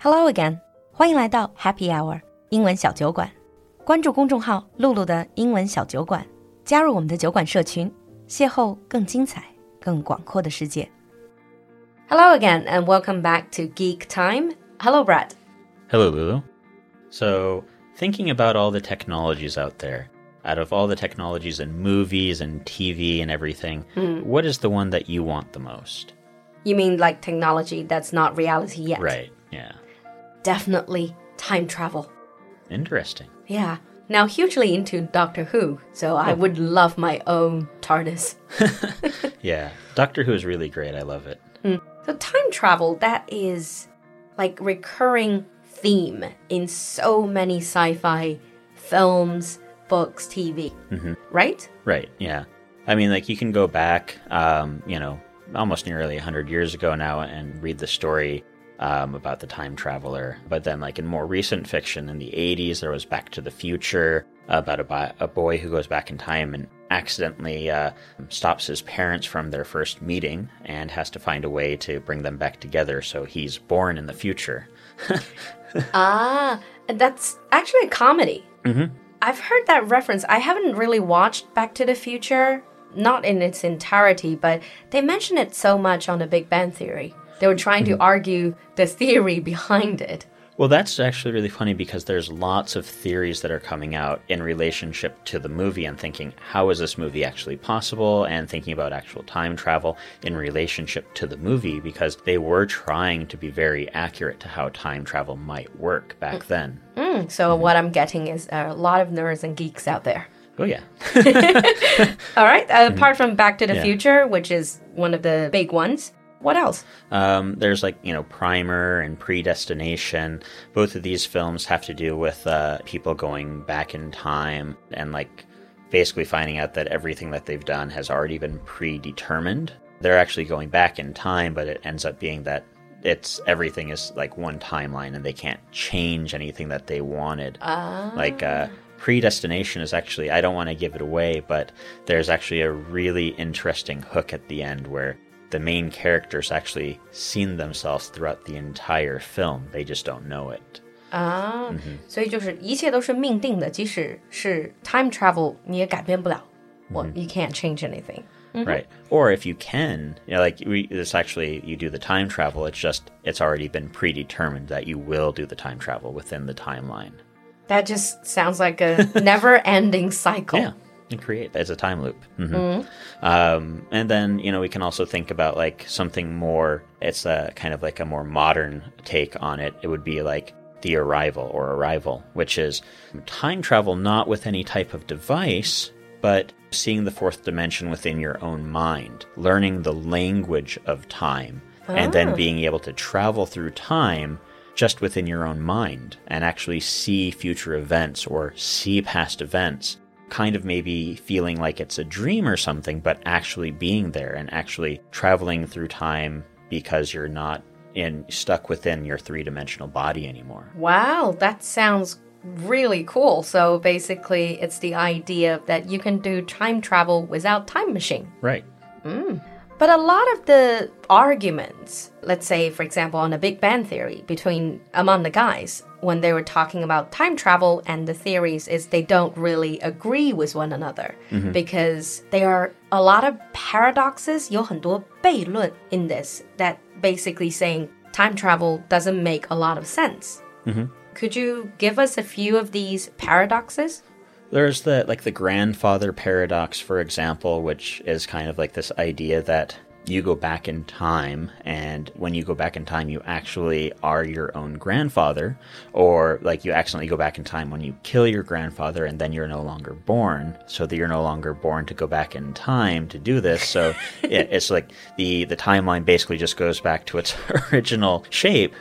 Hello again，欢迎来到 Happy Hour 英文小酒馆。关注公众号“露露的英文小酒馆”，加入我们的酒馆社群，邂逅更精彩、更广阔的世界。Hello again, and welcome back to Geek Time. Hello, Brad. Hello, Lulu. So, thinking about all the technologies out there, out of all the technologies in movies and TV and everything, what is the one that you want the most? You mean like technology that's not reality yet? Right, yeah. Definitely time travel. Interesting. Yeah. Now, hugely into Doctor Who, so I would love my own TARDIS. Yeah, Doctor Who is really great. I love it. So, time travel, that is like recurring theme in so many sci-fi films, books, TV, right? Right, yeah. I mean, like, you can go back, um, you know, almost nearly 100 years ago now and read the story um, about the time traveler. But then, like, in more recent fiction in the 80s, there was Back to the Future about a, bi- a boy who goes back in time and accidentally uh, stops his parents from their first meeting and has to find a way to bring them back together. So he's born in the future. Ah, that's actually a comedy. Mhm. I've heard that reference. I haven't really watched Back to the Future, not in its entirety, but they mention it so much on The Big Bang Theory. They were trying to mm-hmm. argue the theory behind it. Well, that's actually really funny because there's lots of theories that are coming out in relationship to the movie and thinking, how is this movie actually possible? And thinking about actual time travel in relationship to the movie because they were trying to be very accurate to how time travel might work back mm. then. Mm. So, mm-hmm. what I'm getting is a lot of nerds and geeks out there. Oh, yeah. All right. Uh, mm-hmm. apart from Back to the Yeah. Future, which is one of the big ones, what else? Um, there's like, you know, Primer and Predestination. Both of these films have to do with uh, people going back in time and like basically finding out that everything that they've done has already been predetermined. They're actually going back in time, but it ends up being that it's everything is like one timeline and they can't change anything that they wanted. Like, uh, predestination is actually, I don't want to give it away, but there's actually a really interesting hook at the end where the main characters actually seen themselves throughout the entire film. They just don't know it. 啊，所以就是一切都是命定的，即使是 time travel，你也改变不了。Well, you can't change anything. Right. Or if you can, you know, like we, it's actually, you do the time travel, it's just, it's already been predetermined that you will do the time travel within the timeline. That just sounds like a never-ending cycle. Yeah. And create as a time loop. hmm Um, and then, you know, we can also think about like something more, it's a kind of like a more modern take on it. It would be like the arrival or arrival, which is time travel not with any type of device, but seeing the fourth dimension within your own mind, learning the language of time, and then being able to travel through time just within your own mind and actually see future events or see past events kind of maybe feeling like it's a dream or something, but actually being there and actually traveling through time because you're not in stuck within your three dimensional body anymore. Wow, that sounds really cool. So basically, it's the idea that you can do time travel without time machine. Right. Mm. But a lot of the arguments, let's say, for example, on the Big Bang Theory between among the guys, when they were talking about time travel and the theories, is they don't really agree with one another because there are a lot of paradoxes. 有很多悖论 in this that basically saying time travel doesn't make a lot of sense. Could you give us a few of these paradoxes? There's the like the grandfather paradox, for example, which is kind of like this idea that you go back in time and when you go back in time you actually are your own grandfather or like you accidentally go back in time when you kill your grandfather and then you're no longer born so that you're no longer born to go back in time to do this so it, it's like the the timeline basically just goes back to its original shape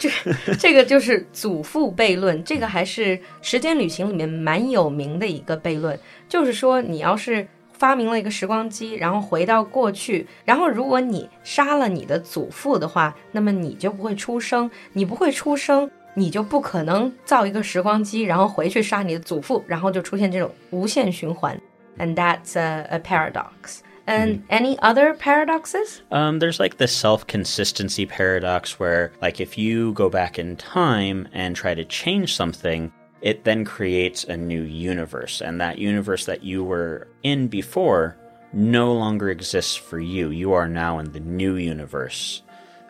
这个就是祖父悖论，这个还是时间旅行里面蛮有名的一个悖论，就是说你要是 发明了一个时光机，然后回到过去，然后如果你杀了你的祖父的话，那么你就不会出生，你不会出生。你就不可能造一个时光机，然后回去杀你的祖父，然后就出现这种无限循环。And that's a, a paradox. And any other paradoxes? Um, there's like the self consistency paradox where, like, if you go back in time and try to change something, it then creates a new universe. And that universe that you were in before no longer exists for you. You are now in the new universe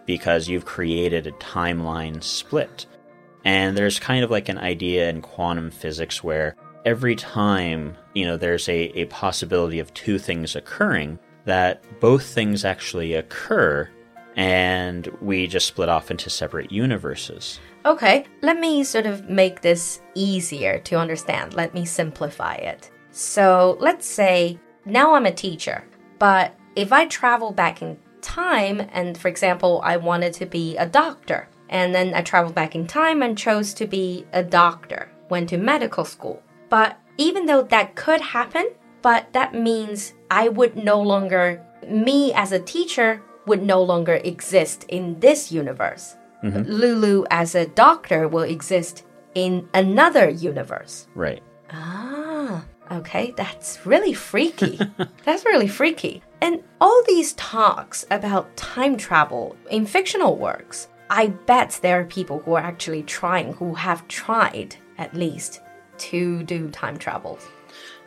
because you've created a timeline split. And there's kind of like an idea in quantum physics where every time, you know, there's a, a possibility of two things occurring, that both things actually occur and we just split off into separate universes. Okay, let me sort of make this easier to understand. Let me simplify it. So let's say now I'm a teacher, but if I travel back in time and, for example, I wanted to be a doctor, and then I traveled back in time and chose to be a doctor, went to medical school. But even though that could happen, but that means I would no longer, me as a teacher would no longer exist in this universe. Mm -hmm. Lulu as a doctor will exist in another universe. Right. Ah, okay, that's really freaky. that's really freaky. And all these talks about time travel in fictional works, I bet there are people who are actually trying, who have tried at least to do time travel.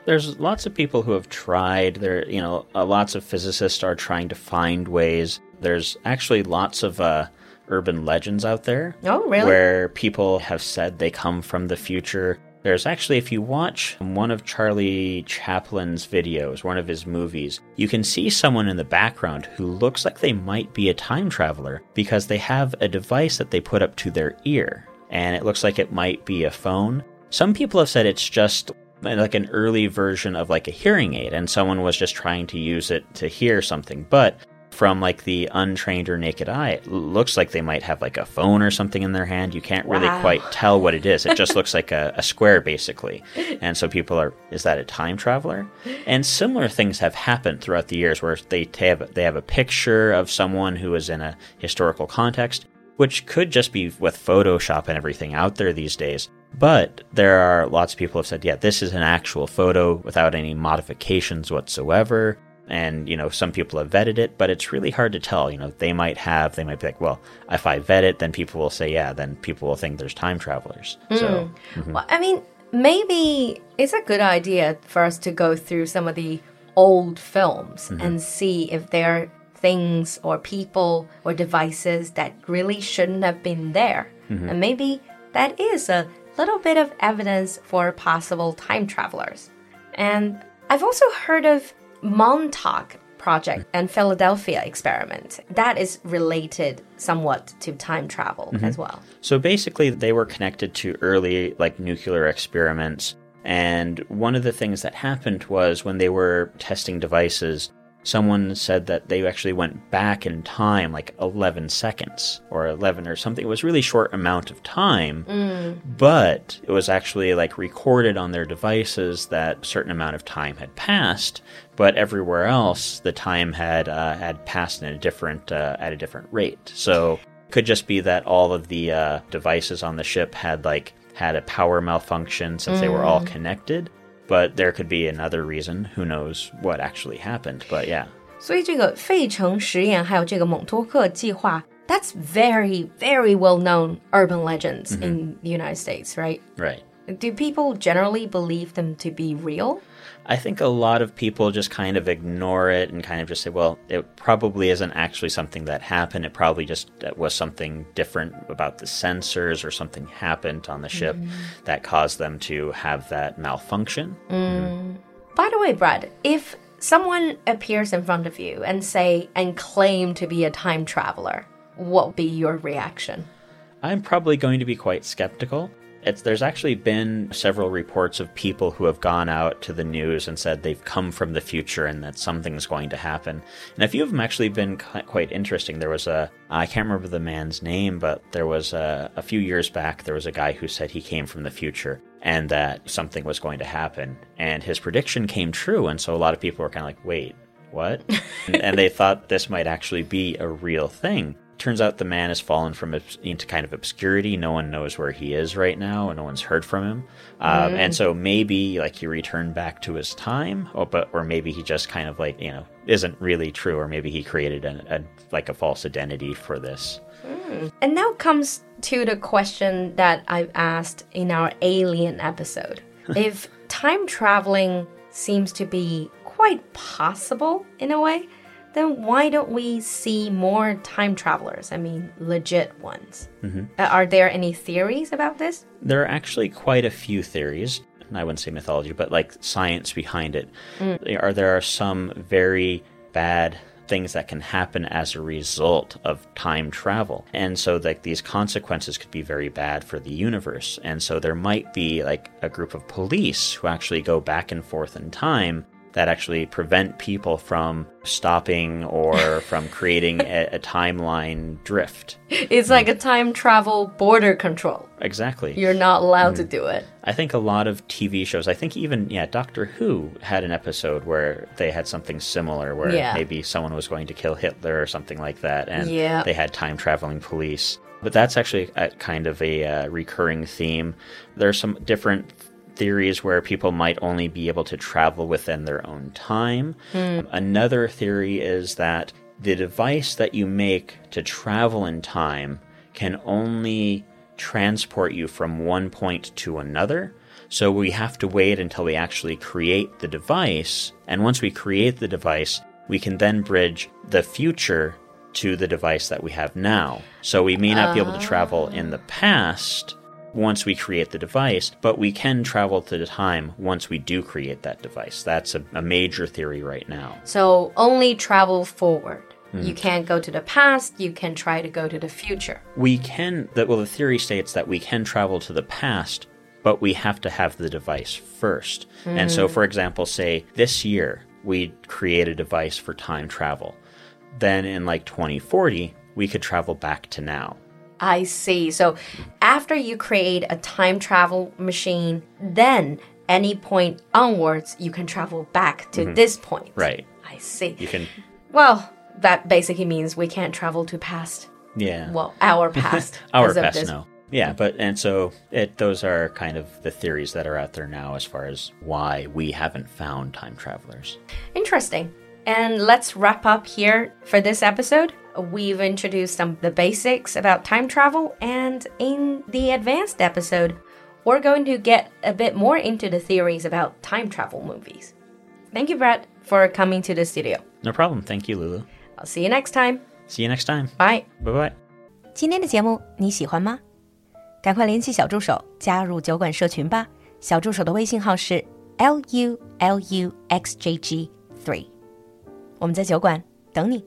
There's lots of people who have tried. There, you know, uh, lots of physicists are trying to find ways. There's actually lots of uh, urban legends out there. Oh, really? Where people have said they come from the future. There's actually, if you watch one of Charlie Chaplin's videos, one of his movies, you can see someone in the background who looks like they might be a time traveler because they have a device that they put up to their ear. And it looks like it might be a phone. Some people have said it's just like an early version of like a hearing aid and someone was just trying to use it to hear something. But from like the untrained or naked eye, it looks like they might have like a phone or something in their hand. You can't really wow. quite tell what it is. It just looks like a, a, square, basically. And so people are, is that a time traveler? And similar things have happened throughout the years where they have they have a picture of someone who is in a historical context, which could just be with Photoshop and everything out there these days. But there are lots of people have said, yeah, this is an actual photo without any modifications whatsoever. And, you know, some people have vetted it, but it's really hard to tell. You know, they might have, they might be like, well, if I vet it, then people will say, yeah, then people will think there's time travelers. Mm. So, mm -hmm. well, I mean, maybe it's a good idea for us to go through some of the old films mm -hmm. and see if there are things or people or devices that really shouldn't have been there. Mm -hmm. And maybe that is a little bit of evidence for possible time travelers. And I've also heard of Montauk project and Philadelphia experiment. That is related somewhat to time travel mm -hmm. as well. So basically they were connected to early like nuclear experiments and one of the things that happened was when they were testing devices someone said that they actually went back in time like 11 seconds or 11 or something. It was really short amount of time, mm. but it was actually like recorded on their devices that a certain amount of time had passed, but everywhere else the time had uh, had passed in a different uh, at a different rate. So it could just be that all of the uh, devices on the ship had like had a power malfunction since mm. they were all mm. connected but there could be another reason. Who knows what actually happened? But yeah. 所以这个费城实验还有这个蒙托克计划 that's very, very well known urban legends mm -hmm. in the United States, right? Right. Do people generally believe them to be real? I think a lot of people just kind of ignore it and kind of just say, well, it probably isn't actually something that happened. It probably just uh, was something different about the sensors or something happened on the ship mm. that caused them to have that malfunction. Mm. Mm. By the way, Brad, if someone appears in front of you and say and claim to be a time traveler, what would be your reaction? I'm probably going to be quite skeptical. It's, there's actually been several reports of people who have gone out to the news and said they've come from the future and that something's going to happen. And a few of them actually been quite interesting. There was a, I can't remember the man's name, but there was a, a few years back, there was a guy who said he came from the future and that something was going to happen. And his prediction came true. And so a lot of people were kind of like, wait, what? and, and they thought this might actually be a real thing. Turns out the man has fallen from into kind of obscurity. No one knows where he is right now, and no one's heard from him. Um, And so maybe like he returned back to his time, or but or maybe he just kind of like you know isn't really true, or maybe he created a, a like a false identity for this. And now comes to the question that I've asked in our alien episode. if time traveling seems to be quite possible in a way, then why don't we see more time travelers? I mean, legit ones. Uh, are there any theories about this? There are actually quite a few theories. and I wouldn't say mythology, but like science behind it. There are there are some very bad things that can happen as a result of time travel. And so like these consequences could be very bad for the universe. And so there might be like a group of police who actually go back and forth in time that actually prevent people from stopping or from creating a, a timeline drift. It's like a time travel border control. Exactly. You're not allowed to do it. I think a lot of TV shows, I think even, yeah, Doctor Who had an episode where they had something similar where Yeah. maybe someone was going to kill Hitler or something like that, and Yeah. they had time traveling police. But that's actually a, kind of a uh, recurring theme. There's some different theories where people might only be able to travel within their own time. Hmm. Another theory is that the device that you make to travel in time can only transport you from one point to another. So we have to wait until we actually create the device. And once we create the device, we can then bridge the future to the device that we have now. So we may not be able to travel in the ah. past once we create the device, but we can travel to the time once we do create that device. That's a, a major theory right now. So only travel forward. You mm-hmm. can't go to the past, you can try to go to the future. We can, that well, the theory states that we can travel to the past, but we have to have the device first. And so, mm. for example, say this year we create a device for time travel. Then in like 2040, we could travel back to now. I see. So after you create a time travel machine, then any point onwards, you can travel back to mm-hmm. this point. Right. I see. You can, Well, that basically means we can't travel to past. yeah. Well, our past. Our past, no. Yeah, but and so it those are kind of the theories that are out there now as far as why we haven't found time travelers. Interesting. And let's wrap up here for this episode. We've introduced some of the basics about time travel, and in the advanced episode, we're going to get a bit more into the theories about time travel movies. Thank you, Brett, for coming to the studio. No problem. Thank you, Lulu. I'll see you next time. See you next time. Bye. Bye bye. 今天的节目你喜欢吗？赶快联系小助手加入酒馆社群吧。小助手的微信号是 l u l u x j g three，我们在酒馆等你。